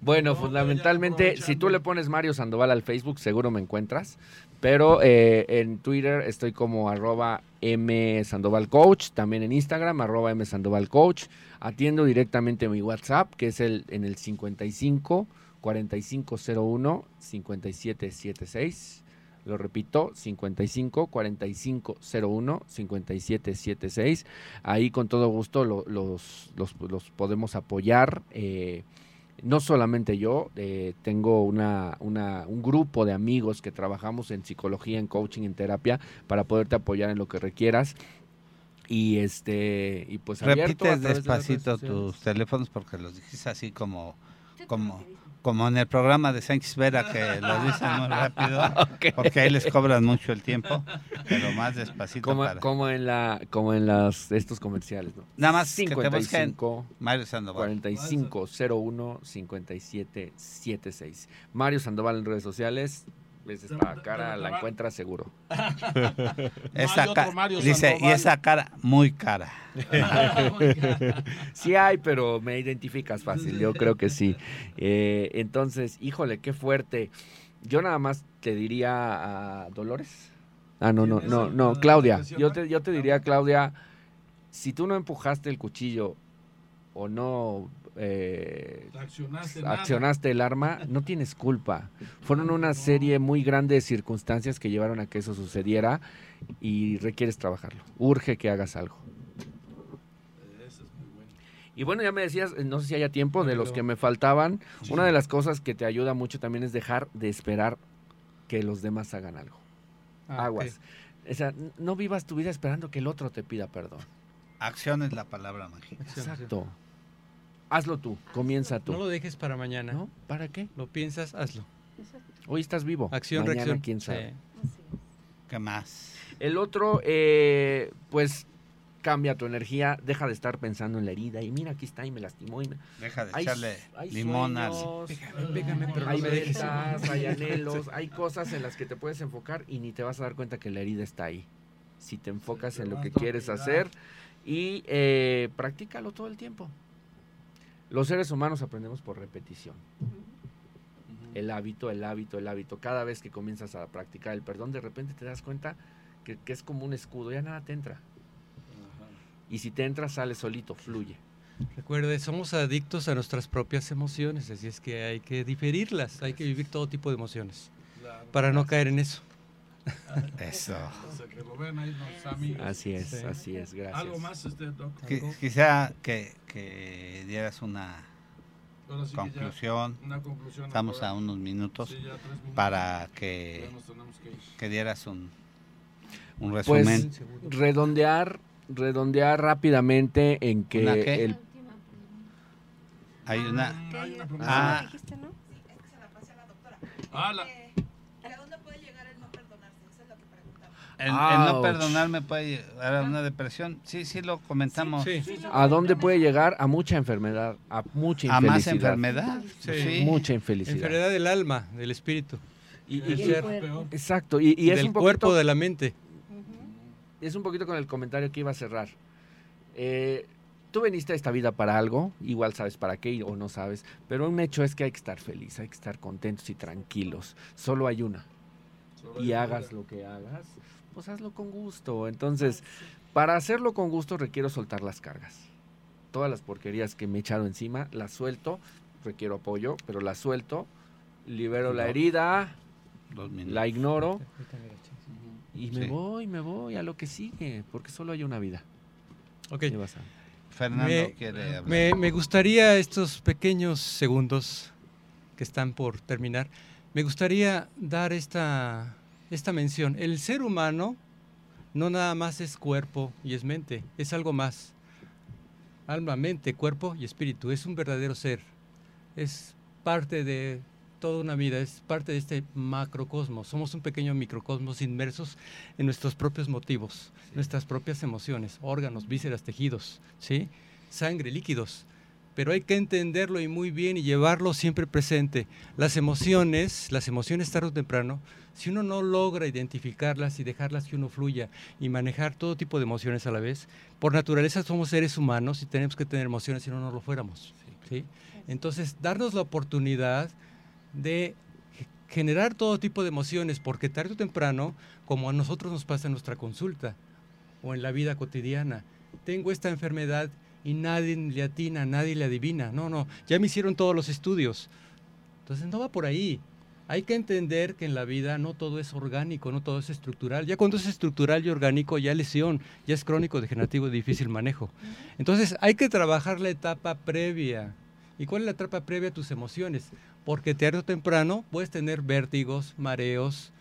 Bueno, fundamentalmente, si tú le pones Mario Sandoval al Facebook, seguro me encuentras. Pero eh, en Twitter estoy como arroba M Sandoval Coach, también en Instagram, arroba M Sandoval Coach. Atiendo directamente mi WhatsApp, que es el en el 55 4501 5776. Lo repito, 55 45 01 57 76. Ahí con todo gusto los, los, podemos apoyar. Eh, no solamente yo, eh, tengo una, una, un grupo de amigos que trabajamos en psicología, en coaching, en terapia, para poderte apoyar en lo que requieras. Y este, y pues Repites despacito tus teléfonos porque los dijiste así como, como, como en el programa de Sánchez Vera que lo dicen muy rápido, *laughs* porque ahí les cobran mucho el tiempo, pero más despacito. Como, como en la, como en las estos comerciales, ¿no? Nada más 55 Mario Sandoval. 4501 5776. Mario Sandoval en redes sociales, esta cara la encuentra seguro. *laughs* esa dice, y esa cara muy cara. *laughs* sí hay, pero me identificas fácil, yo creo que sí. Eh, entonces, híjole, qué fuerte. Yo nada más te diría a Dolores. Ah, no, no, no, no, Claudia. Yo te, yo te diría, Claudia, si tú no empujaste el cuchillo o no eh, accionaste, el arma, no tienes culpa. *laughs* Fueron una serie muy grande de circunstancias que llevaron a que eso sucediera y requieres trabajarlo. Urge que hagas algo. Y bueno, ya me decías, no sé si haya tiempo, de los que me faltaban. Una de las cosas que te ayuda mucho también es dejar de esperar que los demás hagan algo. Ah, Aguas. O sea, no vivas tu vida esperando que el otro te pida perdón. Acción es la palabra mágica. Exacto. Hazlo tú, comienza tú. No lo dejes para mañana. ¿No? ¿Para qué? Lo piensas, hazlo. Hoy estás vivo. Acción, reacción. quién sabe. ¿Qué más? El otro, eh, pues cambia tu energía, deja de estar pensando en la herida y mira aquí está y me lastimó y deja de echarle limón al hay ventas, hay *laughs* anhelos, hay cosas en las que te puedes enfocar y ni te vas a dar cuenta que la herida está ahí. Si te enfocas en lo que quieres hacer y eh, practícalo todo el tiempo. Los seres humanos aprendemos por repetición. El hábito, el hábito, el hábito. Cada vez que comienzas a practicar el perdón, de repente te das cuenta que, es como un escudo, ya nada te entra. Y si te entra, sale solito, fluye. Recuerde, somos adictos a nuestras propias emociones, así es que hay que diferirlas, hay que vivir todo tipo de emociones para no caer en eso. *laughs* Eso. Así es, así es, gracias. ¿Algo más, este, Quizá que, dieras una, conclusión. Estamos a unos minutos, para que, que, dieras un, un pues, resumen. redondear, redondear rápidamente en que el... Hay una... Ah, ah la... El, no perdonarme puede llevar a una depresión. Sí, sí lo comentamos. ¿A dónde puede llegar? A mucha enfermedad, a mucha infelicidad. ¿A más enfermedad? Sí. Mucha infelicidad. Enfermedad del alma, del espíritu. Y, exacto. Y, y del cuerpo, de la mente. Es un poquito con el comentario que iba a cerrar. Eh, tú veniste a esta vida para algo, igual sabes para qué o no sabes, pero un hecho es que hay que estar feliz, hay que estar contentos y tranquilos. Solo hay una. y hagas lo que hagas, pues hazlo con gusto. Entonces, para hacerlo con gusto requiero soltar las cargas. Todas las porquerías que me he echado encima, las suelto, requiero apoyo, pero las suelto, libero la herida, la ignoro y me voy, me voy a lo que sigue, porque solo hay una vida. Ok. Fernando me, quiere me, me gustaría estos pequeños segundos que están por terminar, me gustaría dar esta esta mención. El ser humano no nada más es cuerpo y es mente, es algo más. Alma, mente, cuerpo y espíritu. Es un verdadero ser. Es parte de toda una vida, es parte de este macrocosmos. Somos un pequeño microcosmos inmersos en nuestros propios motivos, nuestras propias emociones, órganos, vísceras, tejidos, ¿sí? sangre, líquidos. Pero hay que entenderlo y muy bien y llevarlo siempre presente. Las emociones, las emociones tarde o temprano, si uno no logra identificarlas y dejarlas que uno fluya y manejar todo tipo de emociones a la vez, por naturaleza somos seres humanos y tenemos que tener emociones si no, no lo fuéramos. Entonces, darnos la oportunidad de generar todo tipo de emociones, porque tarde o temprano, como a nosotros nos pasa en nuestra consulta o en la vida cotidiana, tengo esta enfermedad y nadie le atina, nadie le adivina. No, no, ya me hicieron todos los estudios. Entonces no va por ahí. Hay que entender que en la vida no todo es orgánico, no todo es estructural. Ya cuando es estructural y orgánico, ya lesión, ya es crónico, degenerativo, difícil manejo. Entonces hay que trabajar la etapa previa. ¿Y cuál es la etapa previa a tus emociones? Porque tarde o temprano puedes tener vértigos, mareos,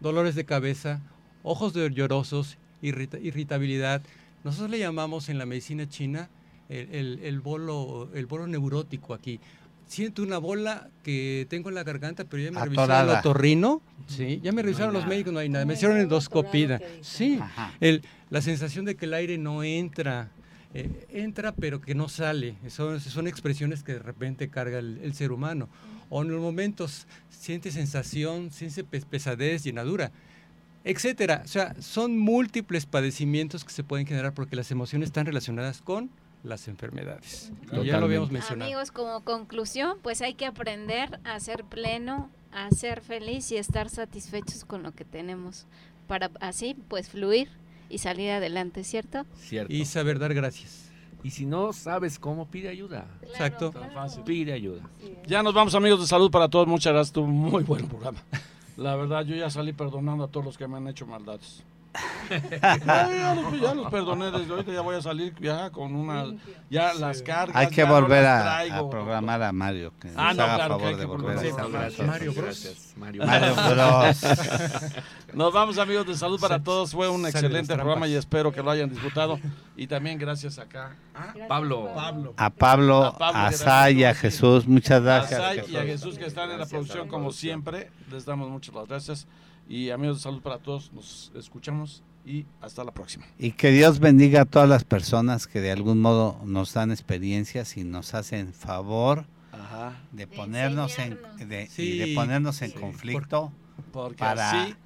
dolores de cabeza, ojos de llorosos, irritabilidad. Nosotros le llamamos en la medicina china el, bolo, el bolo neurótico aquí. Siento una bola que tengo en la garganta, pero ya me revisaron el otorrino. Sí, ya me revisaron los médicos, no hay nada. Me hicieron endoscopida. Sí, el, la sensación de que el aire no entra. Eh, entra pero que no sale. Son, son expresiones que de repente carga el, ser humano. O en los momentos siente sensación, siente pesadez, llenadura, etcétera. O sea, son múltiples padecimientos que se pueden generar porque las emociones están relacionadas con las enfermedades. Ya lo habíamos mencionado. Amigos, como conclusión, pues hay que aprender a ser pleno, a ser feliz y estar satisfechos con lo que tenemos para así pues fluir y salir adelante, ¿cierto? Cierto. Y saber dar gracias. Y si no sabes cómo, pide ayuda. Exacto. Pide ayuda. Ya nos vamos, amigos de salud para todos. Muchas gracias. Tuvo muy *laughs* buen programa. La verdad, yo ya salí perdonando a todos los que me han hecho maldades ya, los, perdoné desde ahorita, ya voy a salir ya con una, ya las cargas. Hay que volver a, programar a Mario, que ah, no, haga claro favor de volver a Mario Bros. Mario, Bros. *laughs* Nos vamos amigos de salud para todos, fue un excelente programa y espero que lo hayan disfrutado. Y también gracias acá a Pablo. A Pablo, a, Say y a Jesús, muchas gracias. A Say y a Jesús que están en la producción como siempre, les damos muchas gracias. Y amigos de salud para todos, nos escuchamos y hasta la próxima. Y que Dios bendiga a todas las personas que de algún modo nos dan experiencias y nos hacen favor de ponernos en de, ponernos en conflicto para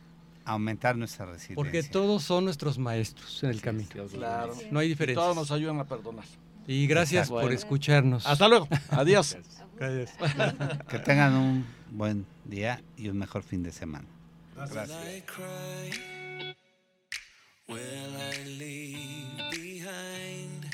aumentar nuestra resiliencia. Porque todos son nuestros maestros en el camino. Claro. No hay diferencia. Todos nos ayudan a perdonar. Y gracias por escucharnos. Hasta luego. Adiós. gracias. Que tengan un buen día y un mejor fin de semana. Gracias. Will I leave behind?